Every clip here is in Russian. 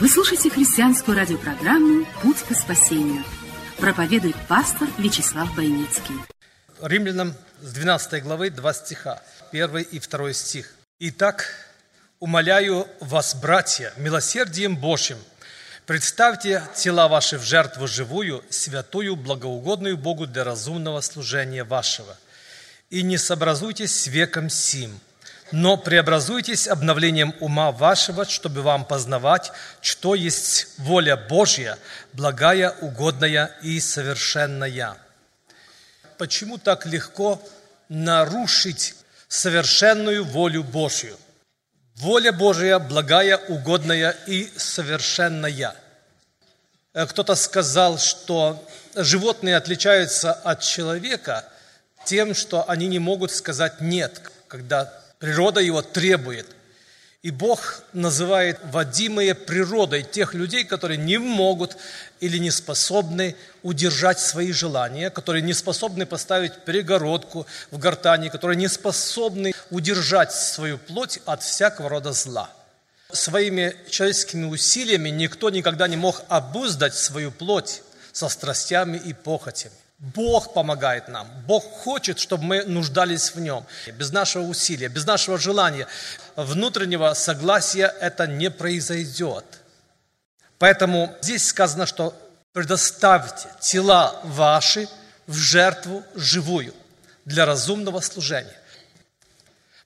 Вы слушаете христианскую радиопрограмму «Путь к спасению». Проповедует пастор Вячеслав Бойницкий. Римлянам с 12 главы 2 стиха, 1 и 2 стих. «Итак, умоляю вас, братья, милосердием Божьим, представьте тела ваши в жертву живую, святую, благоугодную Богу для разумного служения вашего, и не сообразуйтесь с веком сим, но преобразуйтесь обновлением ума вашего, чтобы вам познавать, что есть воля Божья, благая, угодная и совершенная. Почему так легко нарушить совершенную волю Божью? Воля Божья благая, угодная и совершенная. Кто-то сказал, что животные отличаются от человека тем, что они не могут сказать «нет», когда Природа его требует. И Бог называет водимые природой тех людей, которые не могут или не способны удержать свои желания, которые не способны поставить перегородку в гортани, которые не способны удержать свою плоть от всякого рода зла. Своими человеческими усилиями никто никогда не мог обуздать свою плоть со страстями и похотями. Бог помогает нам. Бог хочет, чтобы мы нуждались в Нем. Без нашего усилия, без нашего желания, внутреннего согласия это не произойдет. Поэтому здесь сказано, что предоставьте тела ваши в жертву живую для разумного служения.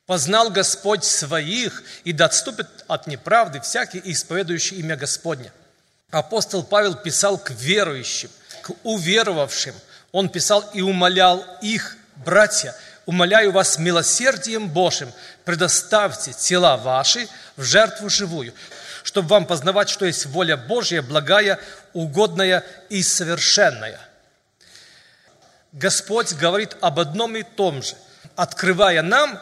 Познал Господь своих, и да отступит от неправды всякий, исповедующий имя Господне. Апостол Павел писал к верующим, к уверовавшим – он писал и умолял их, братья, умоляю вас милосердием Божьим, предоставьте тела ваши в жертву живую, чтобы вам познавать, что есть воля Божья, благая, угодная и совершенная. Господь говорит об одном и том же, открывая нам,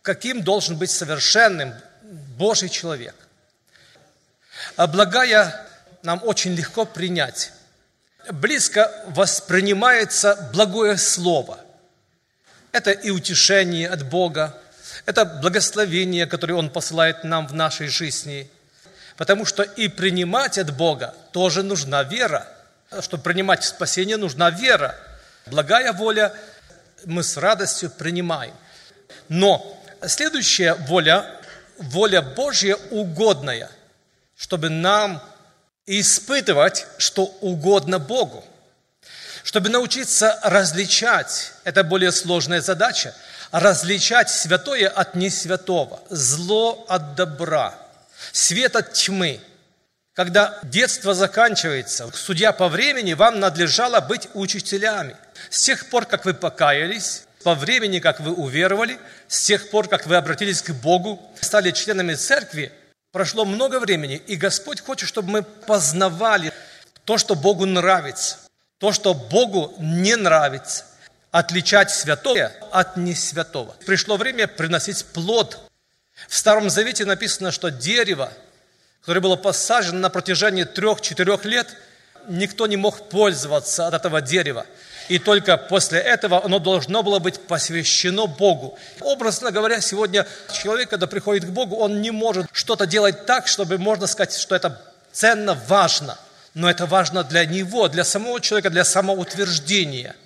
каким должен быть совершенным Божий человек. А благая нам очень легко принять близко воспринимается благое слово. Это и утешение от Бога, это благословение, которое Он посылает нам в нашей жизни. Потому что и принимать от Бога тоже нужна вера. Чтобы принимать спасение, нужна вера. Благая воля мы с радостью принимаем. Но следующая воля, воля Божья угодная, чтобы нам испытывать, что угодно Богу. Чтобы научиться различать, это более сложная задача, различать святое от несвятого, зло от добра, свет от тьмы. Когда детство заканчивается, судья по времени, вам надлежало быть учителями. С тех пор, как вы покаялись, по времени, как вы уверовали, с тех пор, как вы обратились к Богу, стали членами церкви, Прошло много времени, и Господь хочет, чтобы мы познавали то, что Богу нравится, то, что Богу не нравится, отличать святое от несвятого. Пришло время приносить плод. В Старом Завете написано, что дерево, которое было посажено на протяжении трех-четырех лет, никто не мог пользоваться от этого дерева и только после этого оно должно было быть посвящено Богу. Образно говоря, сегодня человек, когда приходит к Богу, он не может что-то делать так, чтобы можно сказать, что это ценно, важно. Но это важно для него, для самого человека, для самоутверждения.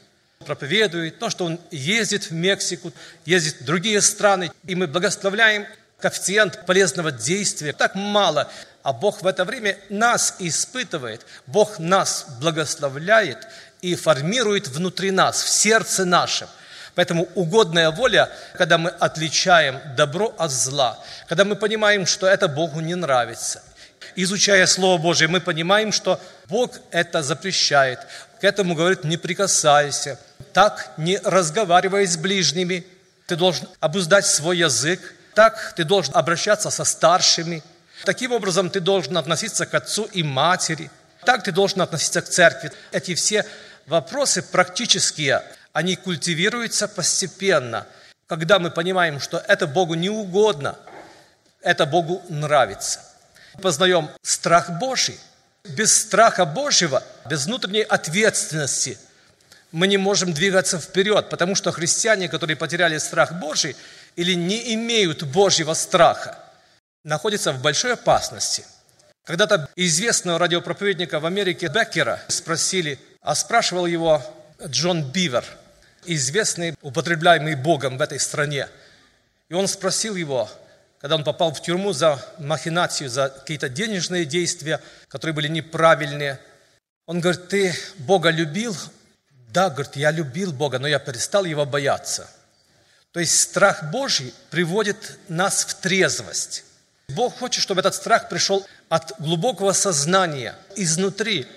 Проповедует то, что он ездит в Мексику, ездит в другие страны, и мы благословляем коэффициент полезного действия. Так мало. А Бог в это время нас испытывает, Бог нас благословляет, и формирует внутри нас, в сердце нашем. Поэтому угодная воля, когда мы отличаем добро от зла, когда мы понимаем, что это Богу не нравится. Изучая Слово Божие, мы понимаем, что Бог это запрещает. К этому говорит, не прикасайся, так не разговаривай с ближними. Ты должен обуздать свой язык, так ты должен обращаться со старшими. Таким образом ты должен относиться к отцу и матери – Так ты должен относиться к церкви. Эти все вопросы практические, они культивируются постепенно, когда мы понимаем, что это Богу не угодно, это Богу нравится. Познаем страх Божий. Без страха Божьего, без внутренней ответственности мы не можем двигаться вперед, потому что христиане, которые потеряли страх Божий или не имеют Божьего страха, находятся в большой опасности. Когда-то известного радиопроповедника в Америке Беккера спросили, а спрашивал его Джон Бивер, известный, употребляемый Богом в этой стране. И он спросил его, когда он попал в тюрьму за махинацию, за какие-то денежные действия, которые были неправильные. Он говорит, ты Бога любил? Да, говорит, я любил Бога, но я перестал Его бояться. То есть страх Божий приводит нас в трезвость. Бог хочет, чтобы этот страх пришел от глубокого сознания, изнутри,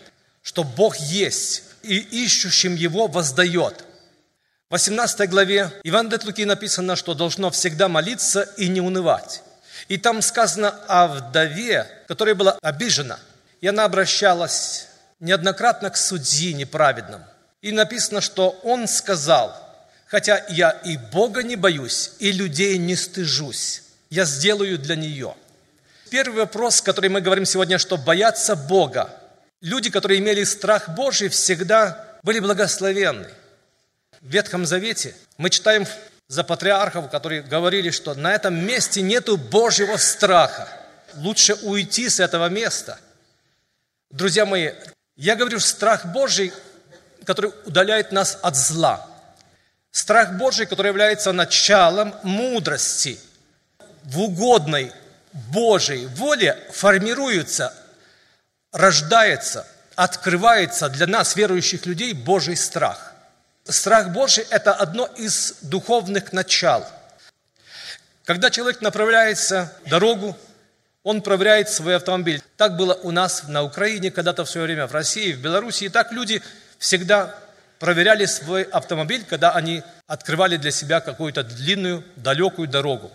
что Бог есть и ищущим Его воздает – в 18 главе Иван от Луки написано, что должно всегда молиться и не унывать. И там сказано о вдове, которая была обижена. И она обращалась неоднократно к судьи неправедному. И написано, что он сказал, хотя я и Бога не боюсь, и людей не стыжусь, я сделаю для нее. Первый вопрос, который мы говорим сегодня, что бояться Бога. Люди, которые имели страх Божий, всегда были благословенны в Ветхом Завете мы читаем за патриархов, которые говорили, что на этом месте нету Божьего страха. Лучше уйти с этого места. Друзья мои, я говорю страх Божий, который удаляет нас от зла. Страх Божий, который является началом мудрости. В угодной Божьей воле формируется, рождается, открывается для нас, верующих людей, Божий страх. Страх Божий – это одно из духовных начал. Когда человек направляется дорогу, он проверяет свой автомобиль. Так было у нас на Украине, когда-то в свое время в России, в Беларуси. И так люди всегда проверяли свой автомобиль, когда они открывали для себя какую-то длинную, далекую дорогу.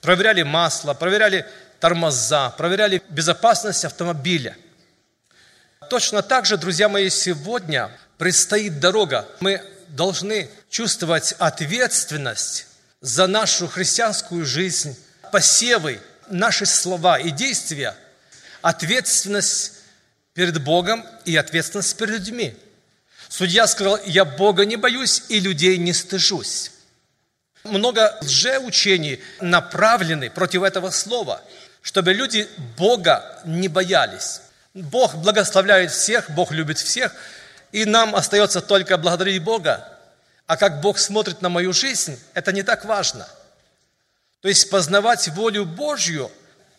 Проверяли масло, проверяли тормоза, проверяли безопасность автомобиля. Точно так же, друзья мои, сегодня предстоит дорога. Мы должны чувствовать ответственность за нашу христианскую жизнь, посевы, наши слова и действия, ответственность перед Богом и ответственность перед людьми. Судья сказал, я Бога не боюсь и людей не стыжусь. Много лжеучений направлены против этого слова, чтобы люди Бога не боялись. Бог благословляет всех, Бог любит всех – и нам остается только благодарить Бога. А как Бог смотрит на мою жизнь, это не так важно. То есть познавать волю Божью,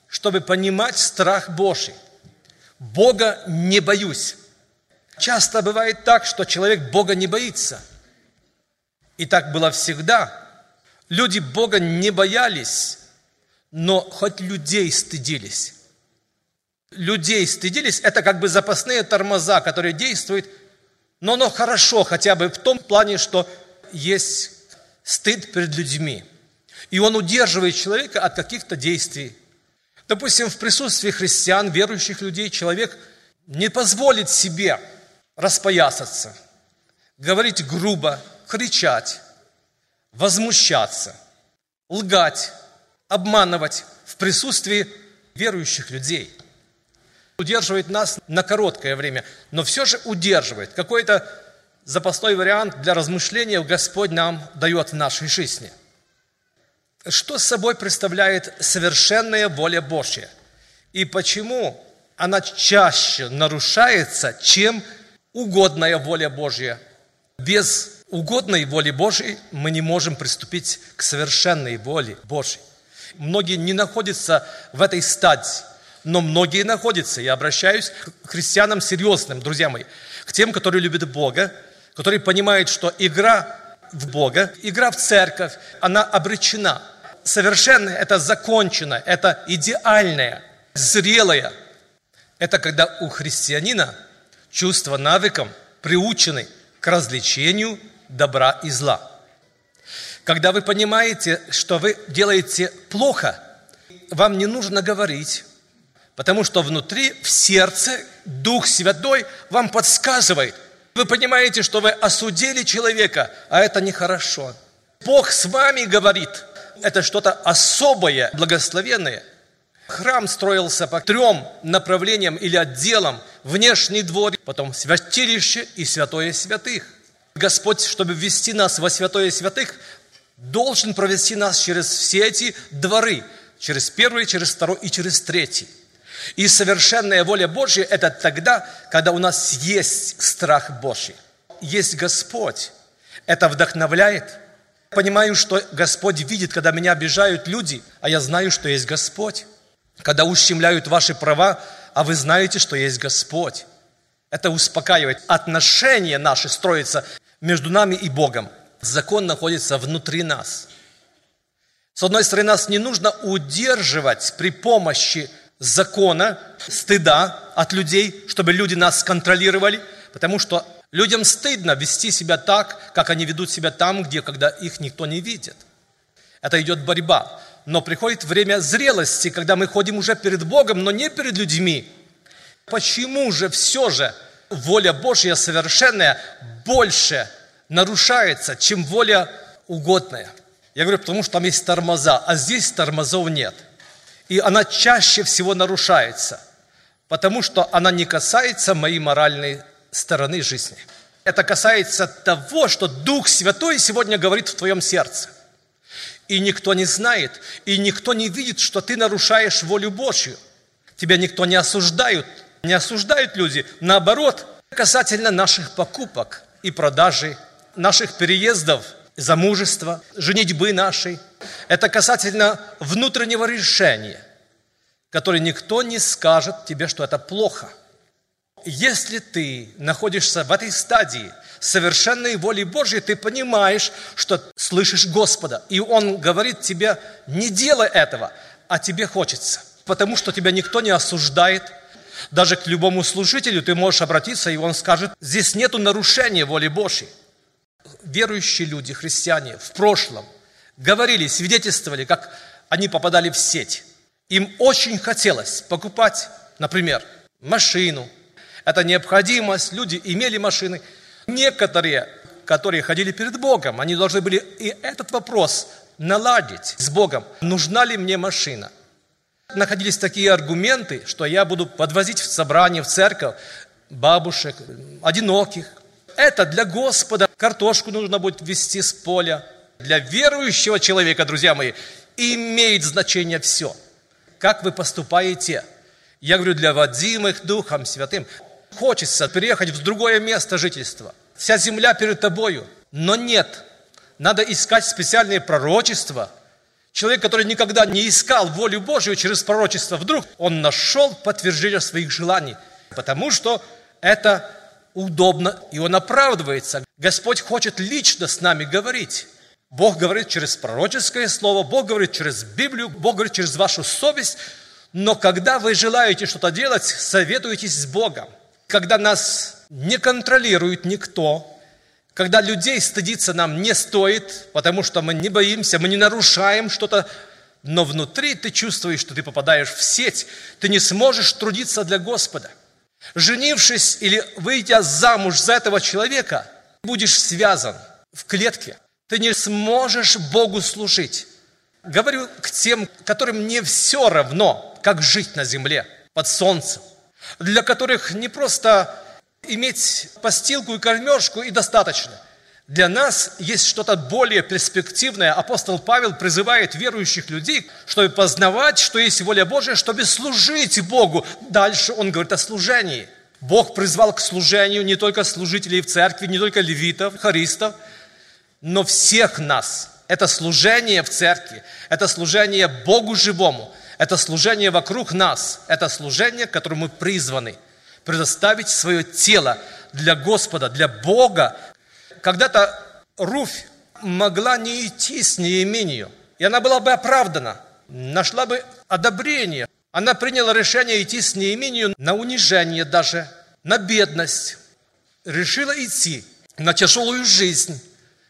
чтобы понимать страх Божий. Бога не боюсь. Часто бывает так, что человек Бога не боится. И так было всегда. Люди Бога не боялись, но хоть людей стыдились. Людей стыдились, это как бы запасные тормоза, которые действуют но оно хорошо хотя бы в том плане, что есть стыд перед людьми. И он удерживает человека от каких-то действий. Допустим, в присутствии христиан, верующих людей, человек не позволит себе распоясаться, говорить грубо, кричать, возмущаться, лгать, обманывать в присутствии верующих людей – удерживает нас на короткое время, но все же удерживает. Какой-то запасной вариант для размышления Господь нам дает в нашей жизни. Что собой представляет совершенная воля Божья? И почему она чаще нарушается, чем угодная воля Божья? Без угодной воли Божьей мы не можем приступить к совершенной воле Божьей. Многие не находятся в этой стадии но многие находятся. Я обращаюсь к христианам серьезным, друзья мои, к тем, которые любят Бога, которые понимают, что игра в Бога, игра в церковь, она обречена. Совершенная – это закончено, это идеальное, зрелое. Это когда у христианина чувства навыком приучены к развлечению добра и зла. Когда вы понимаете, что вы делаете плохо, вам не нужно говорить, Потому что внутри, в сердце, Дух Святой вам подсказывает. Вы понимаете, что вы осудили человека, а это нехорошо. Бог с вами говорит. Это что-то особое, благословенное. Храм строился по трем направлениям или отделам. Внешний двор, потом святилище и святое святых. Господь, чтобы ввести нас во святое святых, должен провести нас через все эти дворы. Через первый, через второй и через третий. И совершенная воля Божья – это тогда, когда у нас есть страх Божий. Есть Господь. Это вдохновляет. Понимаю, что Господь видит, когда меня обижают люди, а я знаю, что есть Господь. Когда ущемляют ваши права, а вы знаете, что есть Господь. Это успокаивает. Отношения наши строятся между нами и Богом. Закон находится внутри нас. С одной стороны, нас не нужно удерживать при помощи закона, стыда от людей, чтобы люди нас контролировали, потому что людям стыдно вести себя так, как они ведут себя там, где, когда их никто не видит. Это идет борьба. Но приходит время зрелости, когда мы ходим уже перед Богом, но не перед людьми. Почему же все же воля Божья совершенная больше нарушается, чем воля угодная? Я говорю, потому что там есть тормоза, а здесь тормозов нет – и она чаще всего нарушается, потому что она не касается моей моральной стороны жизни. Это касается того, что Дух Святой сегодня говорит в твоем сердце. И никто не знает, и никто не видит, что ты нарушаешь волю Божью. Тебя никто не осуждает, не осуждают люди. Наоборот, касательно наших покупок и продажи, наших переездов, замужества, женитьбы нашей – это касательно внутреннего решения, которое никто не скажет тебе, что это плохо. Если ты находишься в этой стадии совершенной воли Божьей, ты понимаешь, что слышишь Господа, и Он говорит тебе, не делай этого, а тебе хочется, потому что тебя никто не осуждает, даже к любому служителю ты можешь обратиться, и он скажет, здесь нету нарушения воли Божьей. Верующие люди, христиане в прошлом – говорили, свидетельствовали, как они попадали в сеть. Им очень хотелось покупать, например, машину. Это необходимость, люди имели машины. Некоторые, которые ходили перед Богом, они должны были и этот вопрос наладить с Богом. Нужна ли мне машина? Находились такие аргументы, что я буду подвозить в собрание, в церковь бабушек, одиноких. Это для Господа. Картошку нужно будет везти с поля, для верующего человека, друзья мои, имеет значение все. Как вы поступаете? Я говорю, для водимых Духом Святым. Хочется переехать в другое место жительства. Вся земля перед тобою. Но нет. Надо искать специальные пророчества. Человек, который никогда не искал волю Божью через пророчество, вдруг он нашел подтверждение своих желаний. Потому что это удобно, и он оправдывается. Господь хочет лично с нами говорить. Бог говорит через пророческое слово, Бог говорит через Библию, Бог говорит через вашу совесть. Но когда вы желаете что-то делать, советуйтесь с Богом. Когда нас не контролирует никто, когда людей стыдиться нам не стоит, потому что мы не боимся, мы не нарушаем что-то, но внутри ты чувствуешь, что ты попадаешь в сеть, ты не сможешь трудиться для Господа. Женившись или выйдя замуж за этого человека, будешь связан в клетке – ты не сможешь Богу служить. Говорю к тем, которым не все равно, как жить на земле, под солнцем. Для которых не просто иметь постилку и кормежку и достаточно. Для нас есть что-то более перспективное. Апостол Павел призывает верующих людей, чтобы познавать, что есть воля Божия, чтобы служить Богу. Дальше он говорит о служении. Бог призвал к служению не только служителей в церкви, не только левитов, хористов – но всех нас. Это служение в церкви, это служение Богу живому, это служение вокруг нас, это служение, к которому мы призваны предоставить свое тело для Господа, для Бога. Когда-то Руфь могла не идти с Неемению, и она была бы оправдана, нашла бы одобрение. Она приняла решение идти с Неемению на унижение даже, на бедность. Решила идти на тяжелую жизнь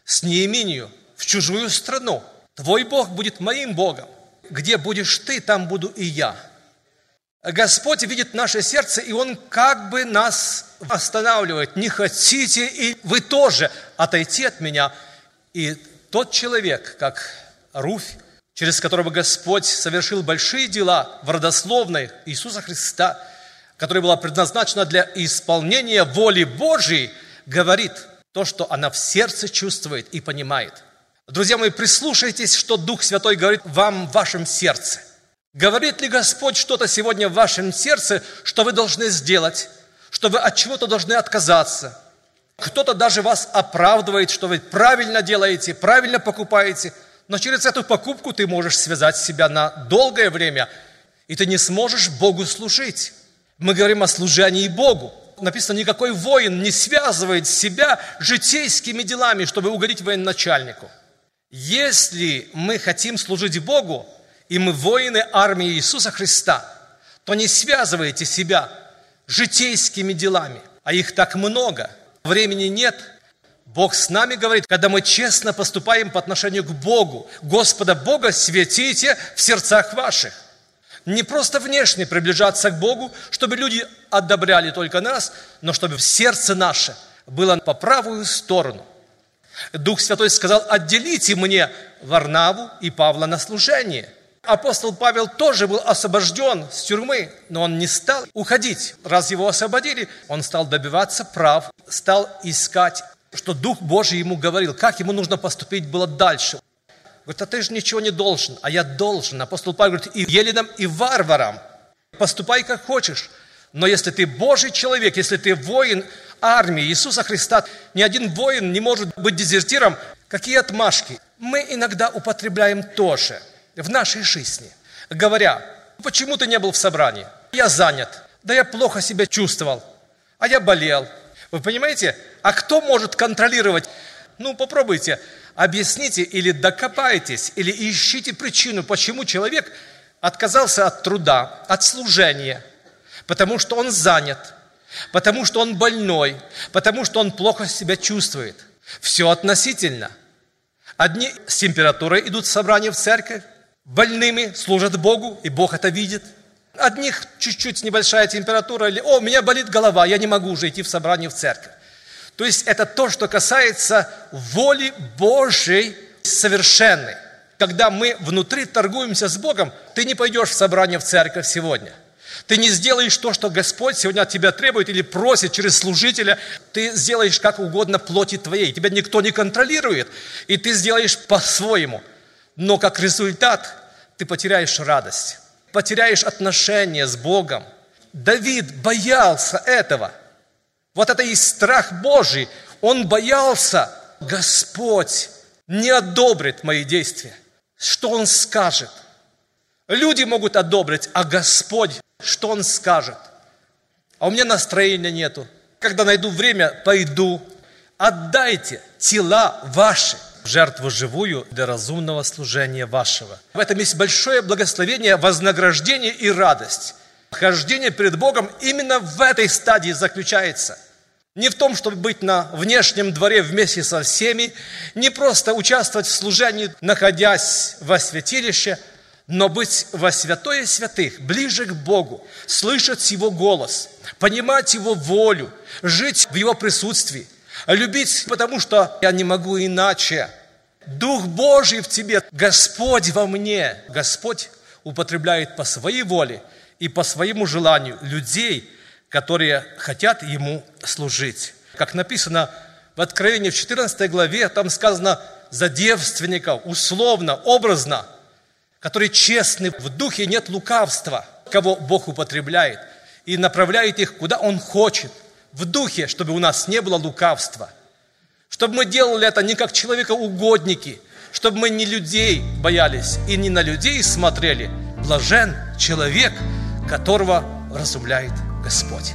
с Неемению в чужую страну. Твой Бог будет моим Богом. Где будешь ты, там буду и я. Господь видит наше сердце, и Он как бы нас останавливает. Не хотите, и вы тоже отойти от меня. И тот человек, как Руфь, через которого Господь совершил большие дела в родословной Иисуса Христа, которая была предназначена для исполнения воли Божьей, говорит то, что она в сердце чувствует и понимает. Друзья мои, прислушайтесь, что Дух Святой говорит вам в вашем сердце. Говорит ли Господь что-то сегодня в вашем сердце, что вы должны сделать, что вы от чего-то должны отказаться? Кто-то даже вас оправдывает, что вы правильно делаете, правильно покупаете, но через эту покупку ты можешь связать себя на долгое время, и ты не сможешь Богу служить. Мы говорим о служении Богу. Написано, никакой воин не связывает себя житейскими делами, чтобы угодить военачальнику. Если мы хотим служить Богу, и мы воины армии Иисуса Христа, то не связывайте себя житейскими делами, а их так много. Времени нет. Бог с нами говорит, когда мы честно поступаем по отношению к Богу. Господа Бога светите в сердцах ваших. Не просто внешне приближаться к Богу, чтобы люди одобряли только нас, но чтобы в сердце наше было по правую сторону. Дух Святой сказал, отделите мне Варнаву и Павла на служение – Апостол Павел тоже был освобожден с тюрьмы, но он не стал уходить. Раз его освободили, он стал добиваться прав, стал искать, что Дух Божий ему говорил, как ему нужно поступить было дальше. Говорит, а ты же ничего не должен, а я должен. Апостол Павел говорит, и еленам, и варварам, поступай как хочешь. Но если ты Божий человек, если ты воин армии Иисуса Христа, ни один воин не может быть дезертиром. Какие отмашки? Мы иногда употребляем тоже – в нашей жизни, говоря, почему ты не был в собрании? Я занят, да я плохо себя чувствовал, а я болел. Вы понимаете? А кто может контролировать? Ну, попробуйте, объясните или докопайтесь, или ищите причину, почему человек отказался от труда, от служения, потому что он занят, потому что он больной, потому что он плохо себя чувствует. Все относительно. Одни с температурой идут в собрание в церковь, больными, служат Богу, и Бог это видит. Одних чуть-чуть небольшая температура, или «О, у меня болит голова, я не могу уже идти в собрание в церковь». То есть это то, что касается воли Божьей совершенной. Когда мы внутри торгуемся с Богом, ты не пойдешь в собрание в церковь сегодня. Ты не сделаешь то, что Господь сегодня от тебя требует или просит через служителя. Ты сделаешь как угодно плоти твоей. Тебя никто не контролирует. И ты сделаешь по-своему. Но как результат ты потеряешь радость, потеряешь отношения с Богом. Давид боялся этого. Вот это и страх Божий. Он боялся, Господь не одобрит мои действия. Что Он скажет? Люди могут одобрить, а Господь, что Он скажет? А у меня настроения нету. Когда найду время, пойду. Отдайте тела ваши – жертву живую для разумного служения вашего. В этом есть большое благословение, вознаграждение и радость. Хождение перед Богом именно в этой стадии заключается. Не в том, чтобы быть на внешнем дворе вместе со всеми, не просто участвовать в служении, находясь во святилище, но быть во святое святых, ближе к Богу, слышать Его голос, понимать Его волю, жить в Его присутствии – Любить, потому что я не могу иначе. Дух Божий в тебе, Господь во мне. Господь употребляет по своей воле и по своему желанию людей, которые хотят Ему служить. Как написано в Откровении в 14 главе, там сказано за девственников, условно, образно, которые честны, в духе нет лукавства, кого Бог употребляет, и направляет их, куда Он хочет – в духе, чтобы у нас не было лукавства. Чтобы мы делали это не как человекоугодники, чтобы мы не людей боялись и не на людей смотрели. Блажен человек, которого разумляет Господь.